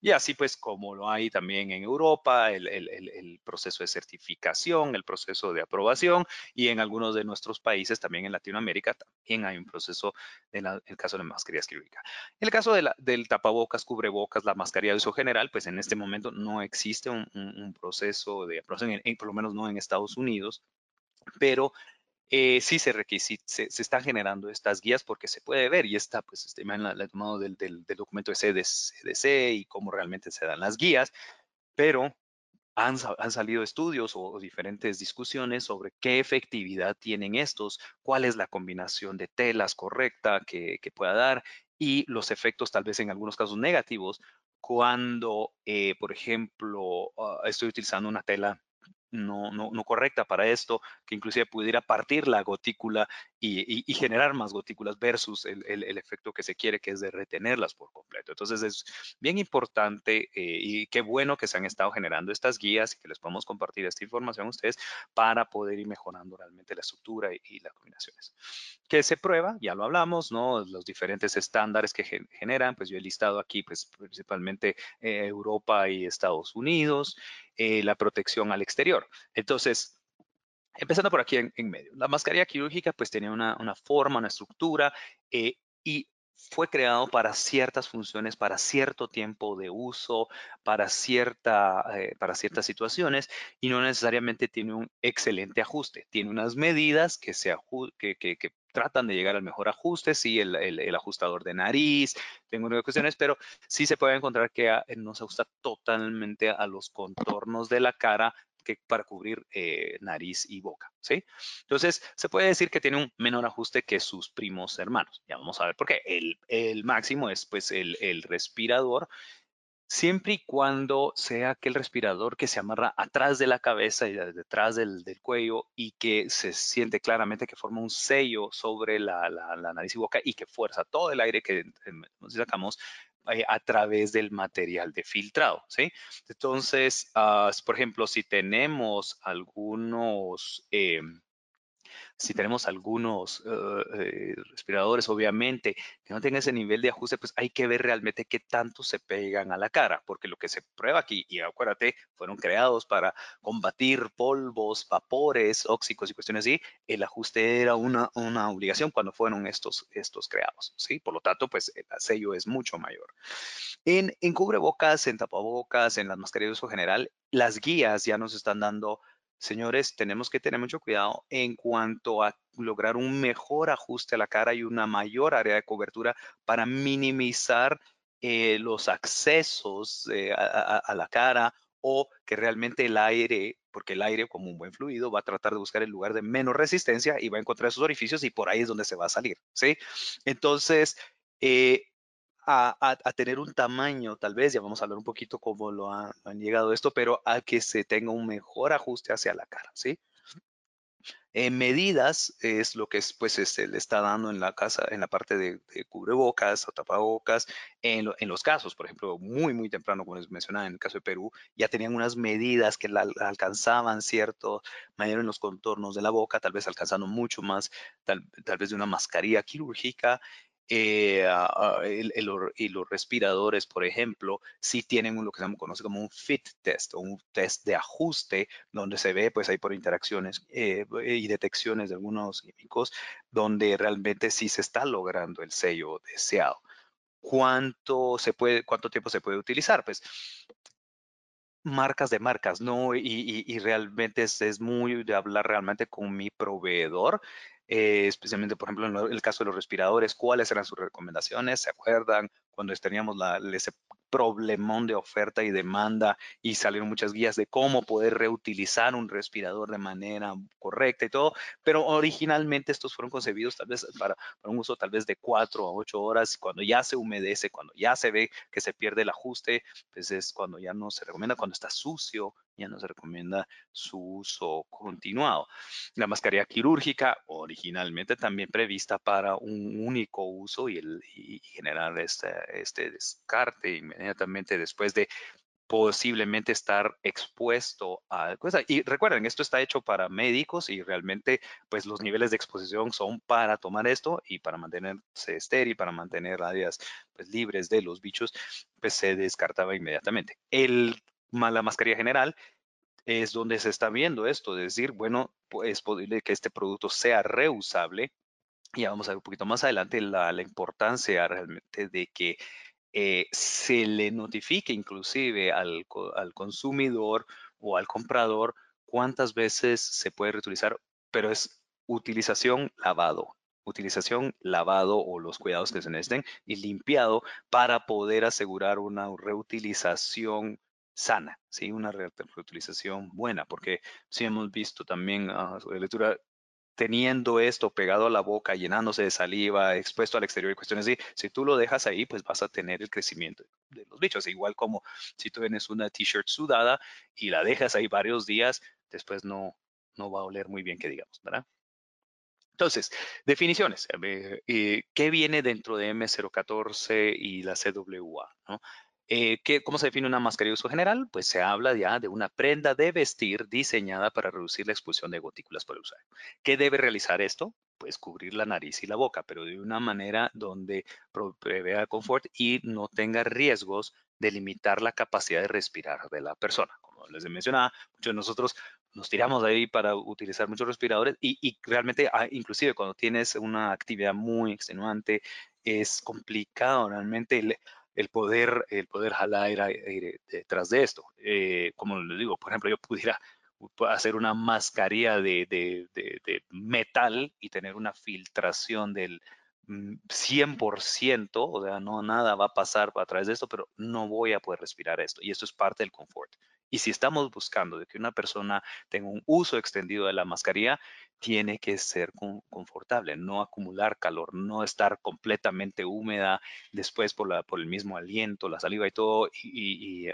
Y así pues como lo hay también en Europa, el, el, el, proceso de certificación, el proceso de aprobación y en algunos de nuestros países, también en Latinoamérica, también hay un proceso en el caso de mascarillas quirúrgicas. En el caso de la, del tapabocas, cubrebocas, la mascarilla de uso general, pues en este momento no existe un, un, proceso de aprobación, por lo menos no en Estados Unidos, pero eh, sí se, se, están generando estas guías porque se puede ver y está, pues, este, la, la tomado del, del, documento de CDC y cómo realmente se dan las guías, pero han, han salido estudios o, diferentes discusiones sobre qué efectividad tienen estos, cuál es la combinación de telas correcta que, que pueda dar y los efectos tal vez en algunos casos negativos cuando, eh, por ejemplo, uh, estoy utilizando una tela no, no, no, correcta para esto, que inclusive pudiera partir la gotícula y, y, y generar más gotículas versus el, el, el, efecto que se quiere, que es de retenerlas por completo. Entonces es bien importante eh, y qué bueno que se han estado generando estas guías y que les podemos compartir esta información a ustedes para poder ir mejorando realmente la estructura y, y las combinaciones. Que se prueba, ya lo hablamos, ¿no? Los diferentes estándares que generan, pues yo he listado aquí pues principalmente eh, Europa y Estados Unidos, eh, la protección al exterior. Entonces, empezando por aquí en, medio, la mascarilla quirúrgica pues tenía una, una forma, una estructura eh, y fue creado para ciertas funciones, para cierto tiempo de uso, para, cierta, eh, para ciertas situaciones y no necesariamente tiene un excelente ajuste. Tiene unas medidas que, se que, que, tratan de llegar al mejor ajuste, sí, el, el, el ajustador de nariz, tengo unas cuestiones, pero sí se puede encontrar que a, no se ajusta totalmente a los contornos de la cara que para cubrir eh, nariz y boca, ¿sí? Entonces, se puede decir que tiene un menor ajuste que sus primos hermanos. Ya vamos a ver por qué. El, el máximo es pues el, respirador siempre y cuando sea aquel respirador que se amarra atrás de la cabeza y detrás del, del cuello y que se siente claramente que forma un sello sobre la, la, nariz y boca y que fuerza todo el aire que nos sacamos eh, a través del material de filtrado, ¿sí? Entonces, uh, por ejemplo, si tenemos algunos... Eh, si tenemos algunos uh, eh, respiradores, obviamente, que no tengan ese nivel de ajuste, pues hay que ver realmente qué tanto se pegan a la cara, porque lo que se prueba aquí, y acuérdate, fueron creados para combatir polvos, vapores, óxicos y cuestiones así, el ajuste era una, una obligación cuando fueron estos, estos creados, ¿sí? Por lo tanto, pues el sello es mucho mayor. En, en cubrebocas, en tapabocas, en las mascarillas uso general, las guías ya nos están dando señores, tenemos que tener mucho cuidado en cuanto a lograr un mejor ajuste a la cara y una mayor área de cobertura para minimizar eh, los accesos eh, a, la cara o que realmente el aire, porque el aire como un buen fluido va a tratar de buscar el lugar de menos resistencia y va a encontrar esos orificios y por ahí es donde se va a salir, ¿sí? Entonces, eh, a, tener un tamaño, tal vez, ya vamos a hablar un poquito cómo lo han, llegado esto, pero a que se tenga un mejor ajuste hacia la cara, ¿sí? En medidas es lo que es, pues, se este, le está dando en la casa, en la parte de, de cubrebocas o tapabocas, en, en, los casos, por ejemplo, muy, muy temprano, como les mencionaba, en el caso de Perú, ya tenían unas medidas que la, alcanzaban cierto manera en los contornos de la boca, tal vez alcanzando mucho más, tal, tal vez de una mascarilla quirúrgica, eh, uh, el, el, y los respiradores, por ejemplo, sí tienen lo que se conoce como un fit test un test de ajuste, donde se ve, pues, ahí por interacciones eh, y detecciones de algunos químicos, donde realmente sí se está logrando el sello deseado. ¿Cuánto, se puede, cuánto tiempo se puede utilizar? Pues marcas de marcas, ¿no? Y, y, y realmente es, es, muy de hablar realmente con mi proveedor eh, especialmente, por ejemplo, en el caso de los respiradores, cuáles eran sus recomendaciones, ¿se acuerdan? Cuando teníamos la, ese problemón de oferta y demanda y salieron muchas guías de cómo poder reutilizar un respirador de manera correcta y todo, pero originalmente estos fueron concebidos tal vez para, un uso tal vez de cuatro a ocho horas, cuando ya se humedece, cuando ya se ve que se pierde el ajuste, pues es cuando ya no se recomienda, cuando está sucio, ya no se recomienda su uso continuado. La mascarilla quirúrgica, originalmente también prevista para un único uso y, el, y generar este, este descarte inmediatamente después de posiblemente estar expuesto a cosas. Y recuerden, esto está hecho para médicos y realmente pues los niveles de exposición son para tomar esto y para mantenerse estéril, para mantener áreas pues libres de los bichos, pues se descartaba inmediatamente. El, la mascarilla general es donde se está viendo esto, es decir, bueno, pues es posible que este producto sea reusable. Y vamos a ver un poquito más adelante la, la importancia realmente de que eh, se le notifique inclusive al, consumidor o al comprador cuántas veces se puede reutilizar, pero es utilización lavado, utilización lavado o los cuidados que se necesiten y limpiado para poder asegurar una reutilización sana, ¿sí? una reutilización buena, porque si hemos visto también uh, lectura teniendo esto pegado a la boca, llenándose de saliva, expuesto al exterior y cuestiones así, si tú lo dejas ahí, pues vas a tener el crecimiento de los bichos. Igual como si tú tienes una t-shirt sudada y la dejas ahí varios días, después no, no va a oler muy bien, que digamos, ¿verdad? Entonces, definiciones. Eh, ¿Qué viene dentro de M014 y la CWA? Eh, ¿Cómo se define una mascarilla de uso general? Pues se habla ya de una prenda de vestir diseñada para reducir la expulsión de gotículas por el usuario. ¿Qué debe realizar esto? Pues cubrir la nariz y la boca, pero de una manera donde prevea confort y no tenga riesgos de limitar la capacidad de respirar de la persona. Como les mencionaba, muchos de nosotros nos tiramos ahí para utilizar muchos respiradores y, y realmente, ah, inclusive cuando tienes una actividad muy extenuante, es complicado realmente el, poder, el poder jalar aire, detrás de esto. Eh, como les digo, por ejemplo, yo pudiera hacer una mascarilla de, de, metal y tener una filtración del 100%, mm, o sea, no nada va a pasar a través de esto, pero no voy a poder respirar esto. Y esto es parte del confort. Y si estamos buscando de que una persona tenga un uso extendido de la mascarilla, tiene que ser confortable, no acumular calor, no estar completamente húmeda después por, el mismo aliento, la saliva y todo. Y,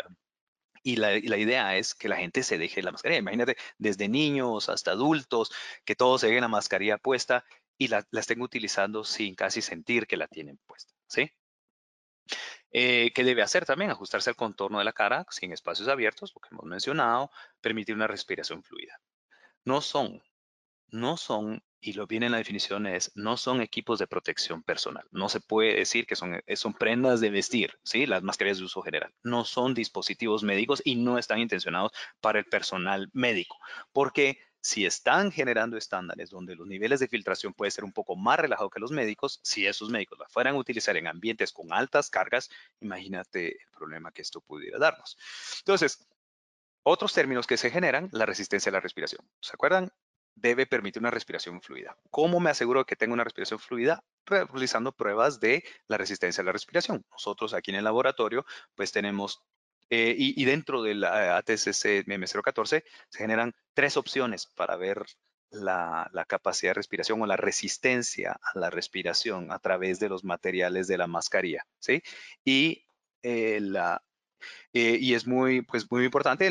y, la, idea es que la gente se deje la mascarilla. Imagínate, desde niños hasta adultos, que todos se dejen la mascarilla puesta y la, la estén utilizando sin casi sentir que la tienen puesta. ¿Sí? Eh, ¿Qué debe hacer también? Ajustarse al contorno de la cara sin espacios abiertos, lo que hemos mencionado, permitir una respiración fluida. No son, no son, y lo viene en la definición es, no son equipos de protección personal. No se puede decir que son, eh, son prendas de vestir, ¿sí? Las mascarillas de uso general. No son dispositivos médicos y no están intencionados para el personal médico, porque si están generando estándares donde los niveles de filtración pueden ser un poco más relajados que los médicos, si esos médicos la fueran a utilizar en ambientes con altas cargas, imagínate el problema que esto pudiera darnos. Entonces, otros términos que se generan, la resistencia a la respiración. ¿Se acuerdan? Debe permitir una respiración fluida. ¿Cómo me aseguro que tengo una respiración fluida? Realizando pruebas de la resistencia a la respiración. Nosotros aquí en el laboratorio, pues tenemos eh, y, dentro del ATCC M014 se generan tres opciones para ver la, capacidad de respiración o la resistencia a la respiración a través de los materiales de la mascarilla, ¿sí? Y, eh, la, eh, y es muy, pues muy importante,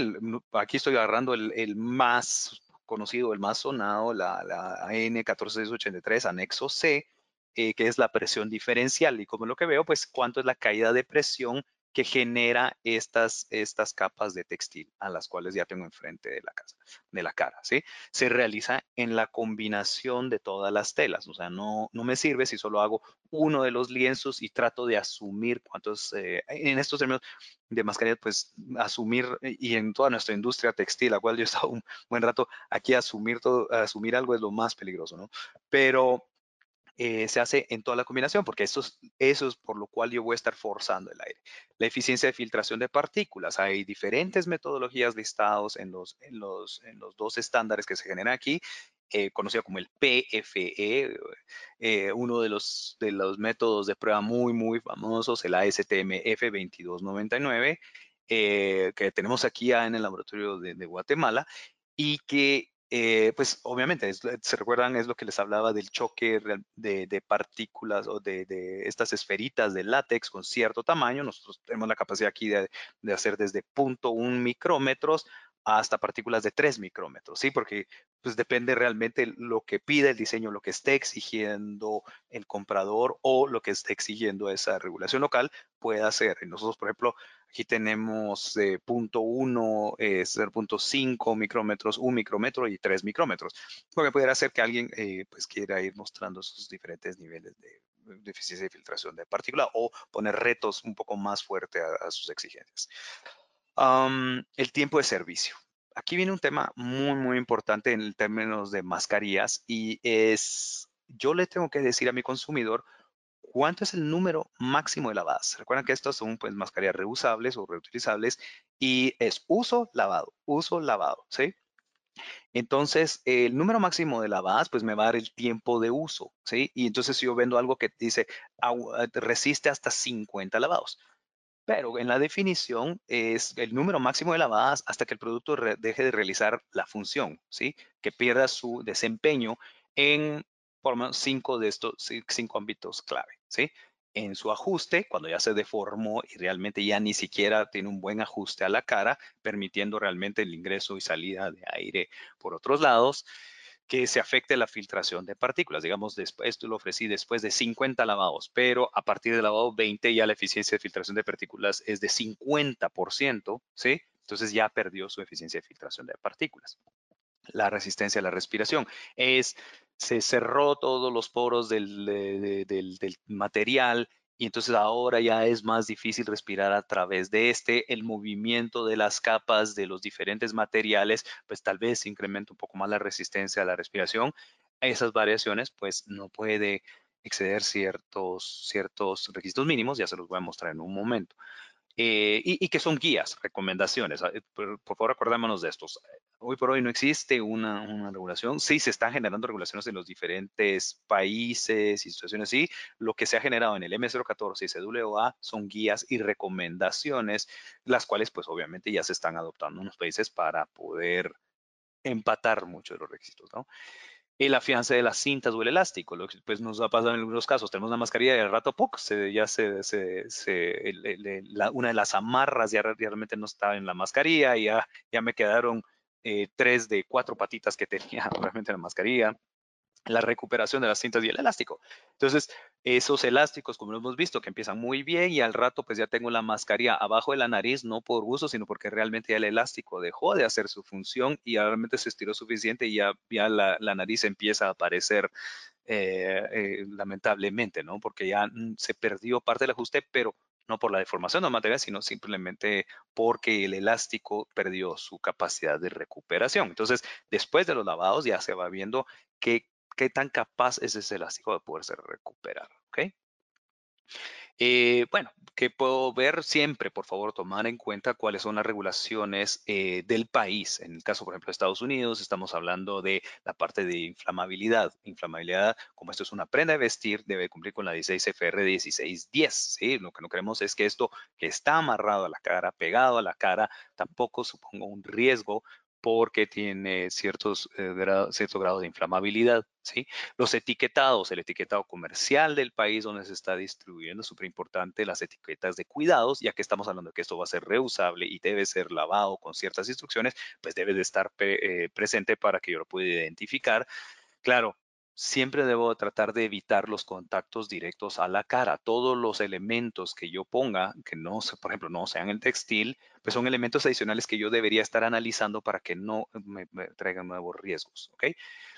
aquí estoy agarrando el, más conocido, el más sonado, la, la AN14683, anexo C, que es la presión diferencial. Y como lo que veo, pues cuánto es la caída de presión que genera estas, estas capas de textil a las cuales ya tengo enfrente de la, casa, de la cara, ¿sí? Se realiza en la combinación de todas las telas, o sea, no, no me sirve si solo hago uno de los lienzos y trato de asumir cuántos, eh, en estos términos de mascarilla, pues asumir, y en toda nuestra industria textil, la cual yo he estado un buen rato aquí, asumir, todo, asumir algo es lo más peligroso, ¿no? Pero eh, se hace en toda la combinación, porque eso es, eso es por lo cual yo voy a estar forzando el aire. La eficiencia de filtración de partículas. Hay diferentes metodologías listados en los, en los, en los dos estándares que se generan aquí, eh, conocido como el PFE, eh, uno de los, de los métodos de prueba muy, muy famosos, el ASTM F2299, que tenemos aquí en el laboratorio de Guatemala, y que eh, pues obviamente, se recuerdan, es lo que les hablaba del choque de, partículas o de, estas esferitas de látex con cierto tamaño. Nosotros tenemos la capacidad aquí de, hacer desde 0.1 micrómetros hasta partículas de 3 micrómetros, ¿sí? Porque pues depende realmente lo que pide el diseño, lo que esté exigiendo el comprador o lo que esté exigiendo esa regulación local puede hacer. nosotros, por ejemplo, aquí tenemos eh, punto 1, eh, 0.5 micrómetros, 1 micrómetro y 3 micrómetros. Lo que pudiera hacer que alguien eh, pues quiera ir mostrando sus diferentes niveles de, eficiencia de filtración de partícula o poner retos un poco más fuertes a, sus exigencias. El tiempo de servicio aquí viene un tema muy, muy importante en términos de mascarillas y es, yo le tengo que decir a mi consumidor cuánto es el número máximo de lavadas. Recuerden que estas son pues mascarillas reusables o reutilizables y es uso, lavado, uso, lavado, ¿sí? Entonces, el número máximo de lavadas, pues me va a dar el tiempo de uso, ¿sí? Y entonces si yo vendo algo que dice resiste hasta 50 lavados. Pero en la definición es el número máximo de lavadas hasta que el producto deje de realizar la función, ¿sí? Que pierda su desempeño en por lo menos cinco de estos cinco ámbitos clave, ¿sí? En su ajuste, cuando ya se deformó y realmente ya ni siquiera tiene un buen ajuste a la cara, permitiendo realmente el ingreso y salida de aire por otros lados que se afecte la filtración de partículas. Digamos, después, esto lo ofrecí después de 50 lavados, pero a partir del lavado 20 ya la eficiencia de filtración de partículas es de 50%, ¿sí? Entonces ya perdió su eficiencia de filtración de partículas. La resistencia a la respiración es, se cerró todos los poros del, del, del material y entonces ahora ya es más difícil respirar a través de este. El movimiento de las capas de los diferentes materiales, pues tal vez incrementa un poco más la resistencia a la respiración. Esas variaciones, pues no puede exceder ciertos, ciertos requisitos mínimos, ya se los voy a mostrar en un momento. Eh, y, que son guías, recomendaciones. Ah, por, favor, acordémonos de estos. Hoy por hoy no existe una, una, regulación. Sí, se están generando regulaciones en los diferentes países y situaciones así. Lo que se ha generado en el M014 y CWA son guías y recomendaciones, las cuales pues obviamente ya se están adoptando en los países para poder empatar muchos de los requisitos, ¿no? El afiance de las cintas o el elástico. Lo que pues nos ha pasado en algunos casos. Tenemos una mascarilla y al rato poco, se, ya se, se, una de las amarras ya realmente no estaba en la mascarilla y ya, ya me quedaron eh, tres de cuatro patitas que tenía realmente en la mascarilla la recuperación de las cintas y el elástico. Entonces, esos elásticos, como lo hemos visto, que empiezan muy bien y al rato pues ya tengo la mascarilla abajo de la nariz, no por uso, sino porque realmente el elástico dejó de hacer su función y realmente se estiró suficiente y ya, ya la, nariz empieza a aparecer eh, eh, lamentablemente, ¿no? Porque ya mm, se perdió parte del ajuste, pero no por la deformación del material, sino simplemente porque el elástico perdió su capacidad de recuperación. Entonces, después de los lavados ya se va viendo que qué tan capaz es ese elástico de poderse recuperar, ¿ok? Eh, bueno, que puedo ver siempre, por favor, tomar en cuenta cuáles son las regulaciones eh, del país. En el caso, por ejemplo, de Estados Unidos, estamos hablando de la parte de inflamabilidad. Inflamabilidad, como esto es una prenda de vestir, debe cumplir con la 16 FR 1610. ¿sí? Lo que no queremos es que esto que está amarrado a la cara, pegado a la cara, tampoco suponga un riesgo porque tiene ciertos, eh, cierto grado de inflamabilidad. Los etiquetados, el etiquetado comercial del país donde se está distribuyendo, súper importante, las etiquetas de cuidados, ya que estamos hablando de que esto va a ser reusable y debe ser lavado con ciertas instrucciones, pues debe de estar eh, presente para que yo lo pueda identificar. Claro, siempre debo tratar de evitar los contactos directos a la cara. Todos los elementos que yo ponga, que no, por ejemplo, no sean el textil, pues son elementos adicionales que yo debería estar analizando para que no me, traigan nuevos riesgos. ¿ok?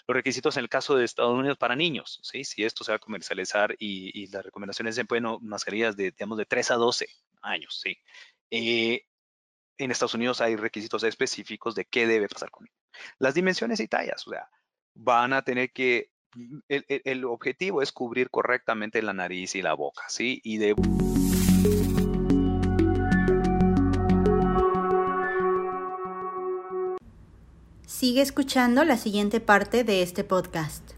Los requisitos en el caso de Estados Unidos para niños, ¿sí? si esto se va a comercializar y, las recomendaciones de bueno, mascarillas de, digamos, de 3 a 12 años. ¿sí? Eh, en Estados Unidos hay requisitos específicos de qué debe pasar con ellos. Las dimensiones y tallas, o sea, van a tener que el, objetivo es cubrir correctamente la nariz y la boca, ¿sí? Y de... Sigue escuchando la siguiente parte de este podcast.